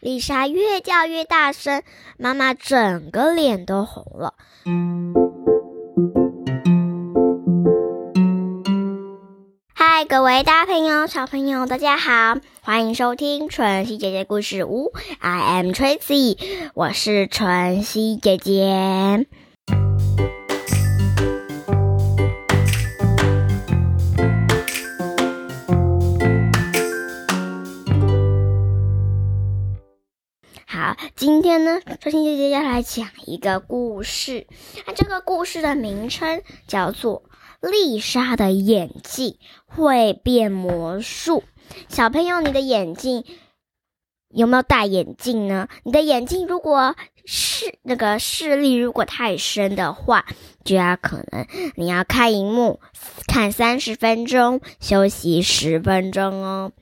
丽莎越叫越大声，妈妈整个脸都红了。嗨，各位大朋友、小朋友，大家好，欢迎收听晨曦姐姐故事屋。I am Tracy，我是晨曦姐姐。今天呢，春心姐姐要来讲一个故事。那这个故事的名称叫做《丽莎的眼镜会变魔术》。小朋友，你的眼镜有没有戴眼镜呢？你的眼镜如果视那个视力如果太深的话，就要可能你要看荧幕看三十分钟，休息十分钟哦。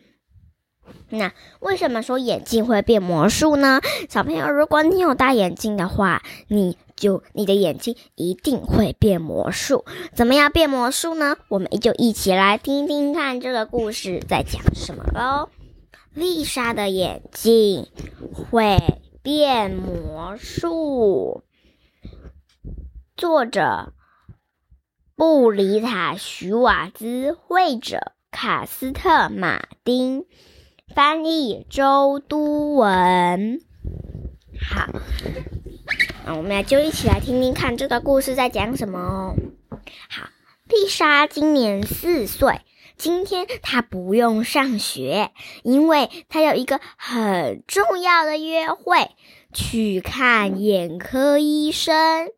那为什么说眼镜会变魔术呢？小朋友，如果你有戴眼镜的话，你就你的眼睛一定会变魔术。怎么样变魔术呢？我们就一起来听听看这个故事在讲什么喽。丽莎的眼镜会变魔术。作者：布里塔·许瓦兹，绘者：卡斯特·马丁。翻译周都文，好，那我们来就一起来听听看这个故事在讲什么哦。好，丽莎今年四岁，今天她不用上学，因为她有一个很重要的约会，去看眼科医生，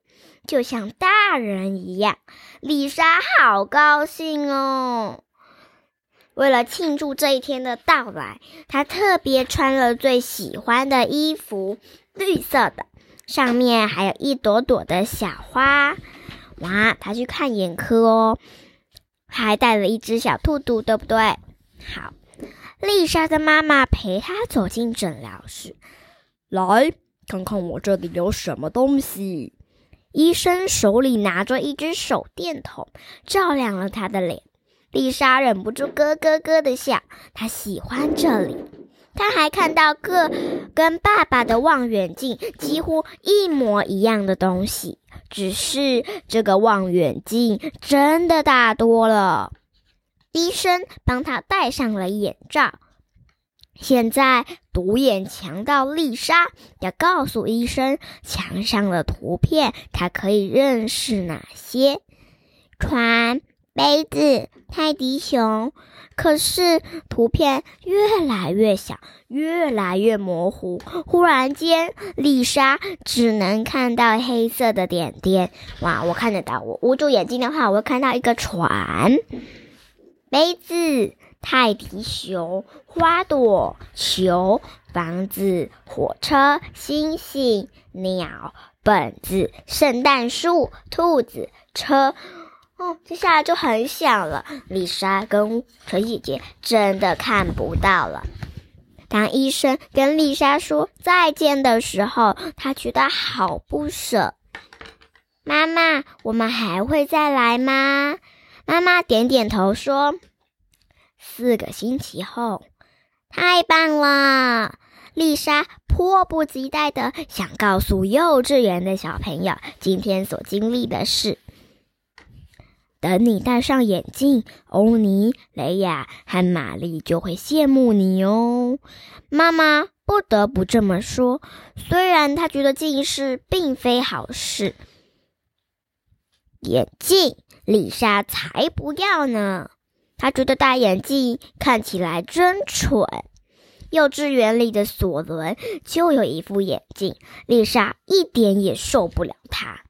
就像大人一样。丽莎好高兴哦。为了庆祝这一天的到来，他特别穿了最喜欢的衣服，绿色的，上面还有一朵朵的小花。哇，他去看眼科哦，还带了一只小兔兔，对不对？好，丽莎的妈妈陪她走进诊疗室，来看看我这里有什么东西。医生手里拿着一只手电筒，照亮了他的脸。丽莎忍不住咯咯咯的笑，她喜欢这里。她还看到个跟爸爸的望远镜几乎一模一样的东西，只是这个望远镜真的大多了。医生帮她戴上了眼罩。现在，独眼强盗丽莎要告诉医生，墙上的图片她可以认识哪些？船。杯子、泰迪熊，可是图片越来越小，越来越模糊。忽然间，丽莎只能看到黑色的点点。哇，我看得到，我捂住眼睛的话，我会看到一个船、杯子、泰迪熊、花朵、球、房子、火车、星星、鸟、本子、圣诞树、兔子、车。哦，接下来就很小了。丽莎跟陈姐姐真的看不到了。当医生跟丽莎说再见的时候，她觉得好不舍。妈妈，我们还会再来吗？妈妈点点头说：“四个星期后。”太棒了！丽莎迫不及待的想告诉幼稚园的小朋友今天所经历的事。等你戴上眼镜，欧尼、雷亚和玛丽就会羡慕你哦。妈妈不得不这么说，虽然她觉得近视并非好事。眼镜，丽莎才不要呢！她觉得戴眼镜看起来真蠢。幼稚园里的索伦就有一副眼镜，丽莎一点也受不了他。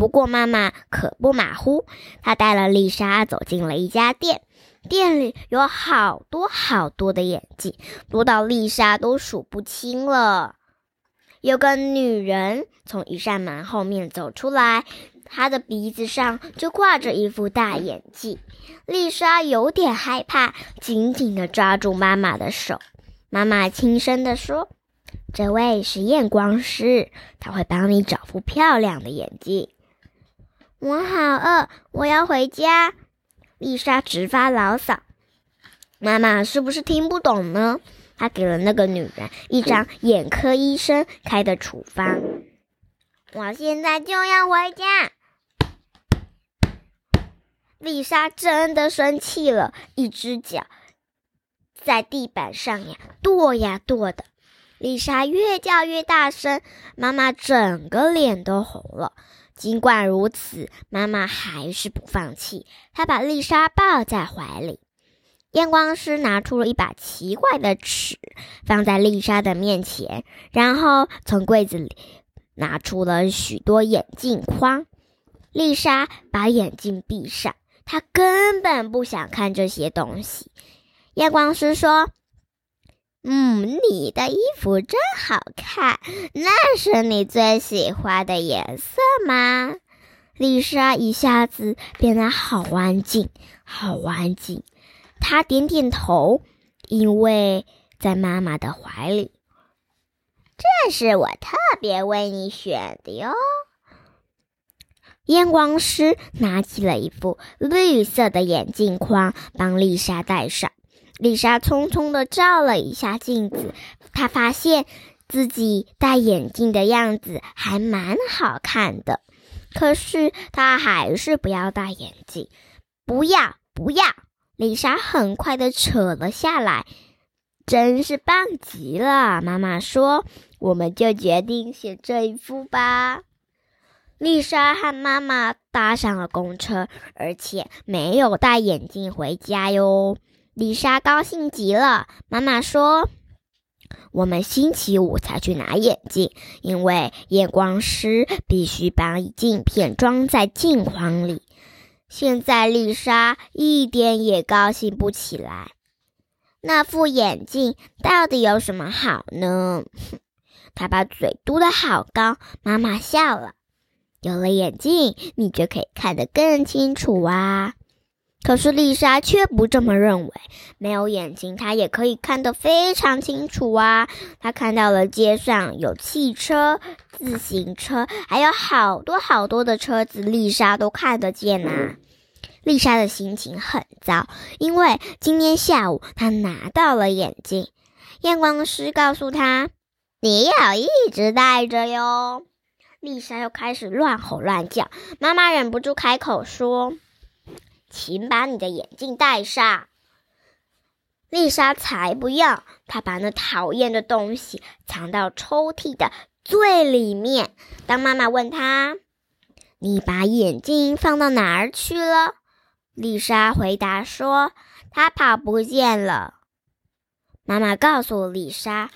不过妈妈可不马虎，她带了丽莎走进了一家店，店里有好多好多的眼镜，多到丽莎都数不清了。有个女人从一扇门后面走出来，她的鼻子上就挂着一副大眼镜。丽莎有点害怕，紧紧地抓住妈妈的手。妈妈轻声地说：“这位是验光师，他会帮你找副漂亮的眼镜。”我好饿，我要回家。丽莎直发牢骚。妈妈是不是听不懂呢？她给了那个女人一张眼科医生开的处方。我现在就要回家。丽莎真的生气了，一只脚在地板上呀跺呀跺的。丽莎越叫越大声，妈妈整个脸都红了。尽管如此，妈妈还是不放弃，她把丽莎抱在怀里。验光师拿出了一把奇怪的尺，放在丽莎的面前，然后从柜子里拿出了许多眼镜框。丽莎把眼镜闭上。她根本不想看这些东西。验光师说：“嗯，你的衣服真好看，那是你最喜欢的颜色吗？”丽莎一下子变得好安静，好安静。她点点头，因为在妈妈的怀里。这是我特别为你选的哟。验光师拿起了一副绿色的眼镜框，帮丽莎戴上。丽莎匆匆的照了一下镜子，她发现自己戴眼镜的样子还蛮好看的。可是她还是不要戴眼镜，不要不要！丽莎很快的扯了下来，真是棒极了。妈妈说：“我们就决定选这一副吧。”丽莎和妈妈搭上了公车，而且没有戴眼镜回家哟。丽莎高兴极了。妈妈说：“我们星期五才去拿眼镜，因为验光师必须把镜片装在镜框里。”现在丽莎一点也高兴不起来。那副眼镜到底有什么好呢？她把嘴嘟得好高。妈妈笑了。有了眼镜，你就可以看得更清楚啊！可是丽莎却不这么认为。没有眼睛，她也可以看得非常清楚啊！她看到了街上有汽车、自行车，还有好多好多的车子，丽莎都看得见呐。丽莎的心情很糟，因为今天下午她拿到了眼镜，验光师告诉她：“你要一直戴着哟。”丽莎又开始乱吼乱叫，妈妈忍不住开口说：“请把你的眼镜戴上。”丽莎才不要，她把那讨厌的东西藏到抽屉的最里面。当妈妈问她：“你把眼镜放到哪儿去了？”丽莎回答说：“它跑不见了。”妈妈告诉丽莎。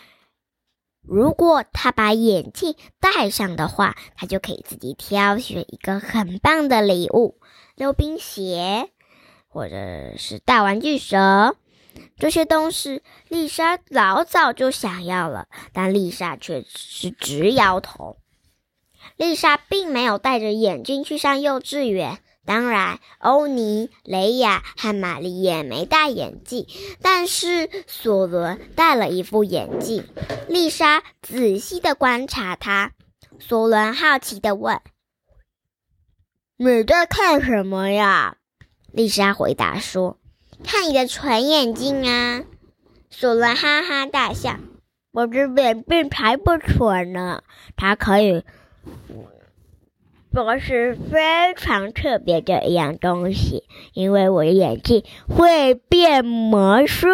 如果他把眼镜戴上的话，他就可以自己挑选一个很棒的礼物——溜冰鞋，或者是大玩具蛇。这些东西丽莎老早就想要了，但丽莎却是直摇头。丽莎并没有戴着眼镜去上幼稚园。当然，欧尼、雷亚和玛丽也没戴眼镜，但是索伦戴了一副眼镜。丽莎仔细的观察他，索伦好奇的问：“你在看什么呀？”丽莎回答说：“看你的纯眼镜啊。”索伦哈哈大笑：“我这眼镜才不纯呢，它可以。”这是非常特别的一样东西，因为我的眼镜会变魔术。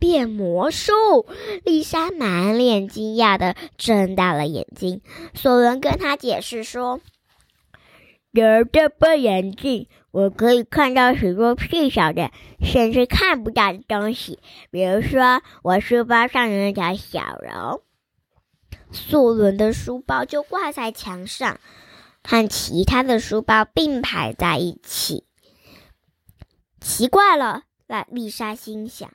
变魔术！丽莎满脸惊讶的睁大了眼睛。索伦跟他解释说：“有这副眼镜，我可以看到许多细小的，甚至看不到的东西，比如说我书包上的那条小龙。”索伦的书包就挂在墙上，和其他的书包并排在一起。奇怪了，丽丽莎心想，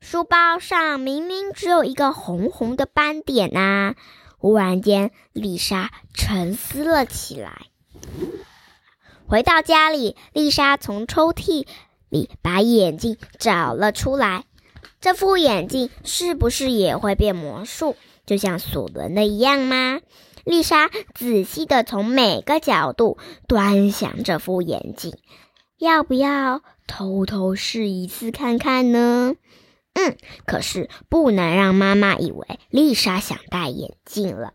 书包上明明只有一个红红的斑点呐！忽然间，丽莎沉思了起来。回到家里，丽莎从抽屉里把眼镜找了出来。这副眼镜是不是也会变魔术？就像索伦的一样吗？丽莎仔细的从每个角度端详这副眼镜，要不要偷偷试一次看看呢？嗯，可是不能让妈妈以为丽莎想戴眼镜了。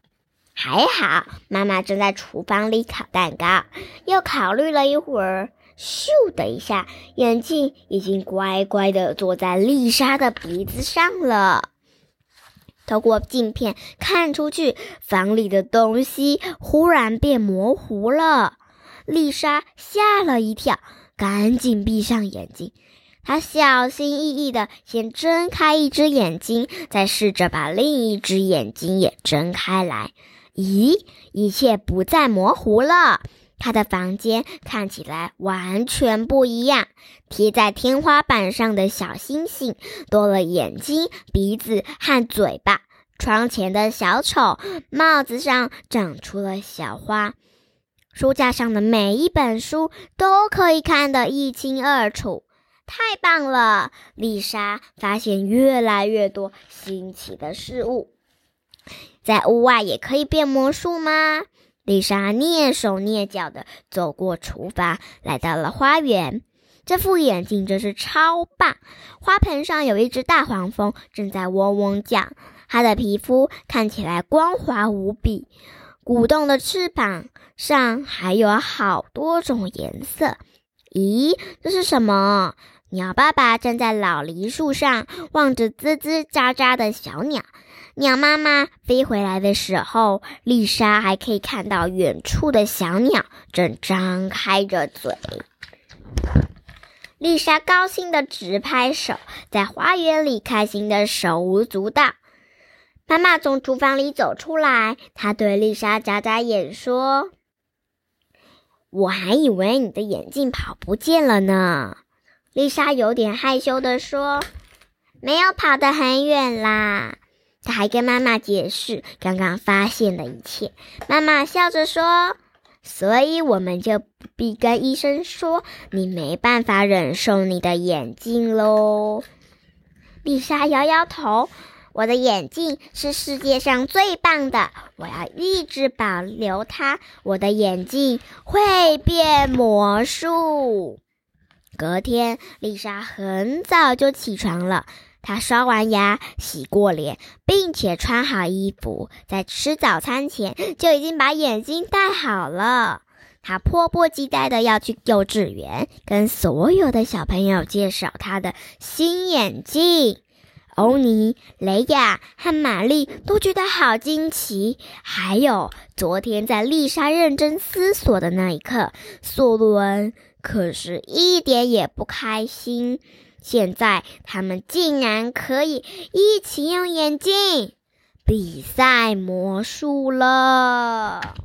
还好，妈妈正在厨房里烤蛋糕，又考虑了一会儿，咻的一下，眼镜已经乖乖的坐在丽莎的鼻子上了。透过镜片看出去，房里的东西忽然变模糊了。丽莎吓了一跳，赶紧闭上眼睛。她小心翼翼的先睁开一只眼睛，再试着把另一只眼睛也睁开来。咦，一切不再模糊了。他的房间看起来完全不一样。贴在天花板上的小星星多了眼睛、鼻子和嘴巴。窗前的小丑帽子上长出了小花。书架上的每一本书都可以看得一清二楚。太棒了！丽莎发现越来越多新奇的事物。在屋外也可以变魔术吗？丽莎蹑手蹑脚地走过厨房，来到了花园。这副眼镜真是超棒！花盆上有一只大黄蜂，正在嗡嗡叫。它的皮肤看起来光滑无比，鼓动的翅膀上还有好多种颜色。咦，这是什么？鸟爸爸站在老梨树上，望着吱吱喳喳的小鸟。鸟妈妈飞回来的时候，丽莎还可以看到远处的小鸟正张开着嘴。丽莎高兴的直拍手，在花园里开心的手舞足蹈。妈妈从厨房里走出来，她对丽莎眨眨眼说：“我还以为你的眼镜跑不见了呢。”丽莎有点害羞的说：“没有跑得很远啦。”她还跟妈妈解释刚刚发现的一切。妈妈笑着说：“所以我们就不必跟医生说你没办法忍受你的眼镜喽。”丽莎摇摇头：“我的眼镜是世界上最棒的，我要一直保留它。我的眼镜会变魔术。”隔天，丽莎很早就起床了。她刷完牙、洗过脸，并且穿好衣服，在吃早餐前就已经把眼镜戴好了。她迫不及待的要去幼稚园，跟所有的小朋友介绍她的新眼镜。欧尼、雷亚和玛丽都觉得好惊奇。还有，昨天在丽莎认真思索的那一刻，索伦。可是，一点也不开心。现在，他们竟然可以一起用眼镜比赛魔术了。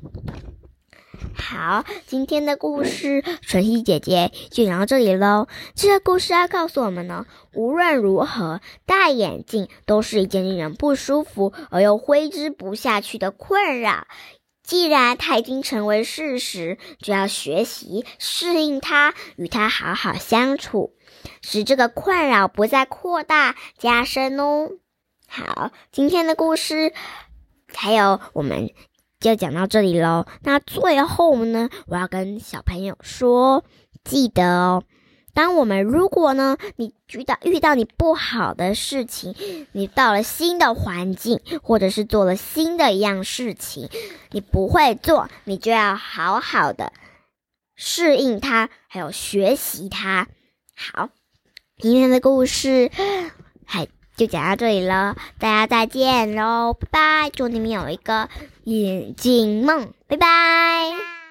好，今天的故事，晨曦姐姐就讲到这里喽。这个故事要告诉我们呢，无论如何，戴眼镜都是一件令人不舒服而又挥之不下去的困扰。既然它已经成为事实，就要学习适应它，与它好好相处，使这个困扰不再扩大加深哦。好，今天的故事还有我们就讲到这里喽。那最后呢，我要跟小朋友说，记得哦。当我们如果呢，你遇到遇到你不好的事情，你到了新的环境，或者是做了新的一样事情，你不会做，你就要好好的适应它，还有学习它。好，今天的故事还就讲到这里了，大家再见喽，拜拜！祝你们有一个眼镜梦，拜拜。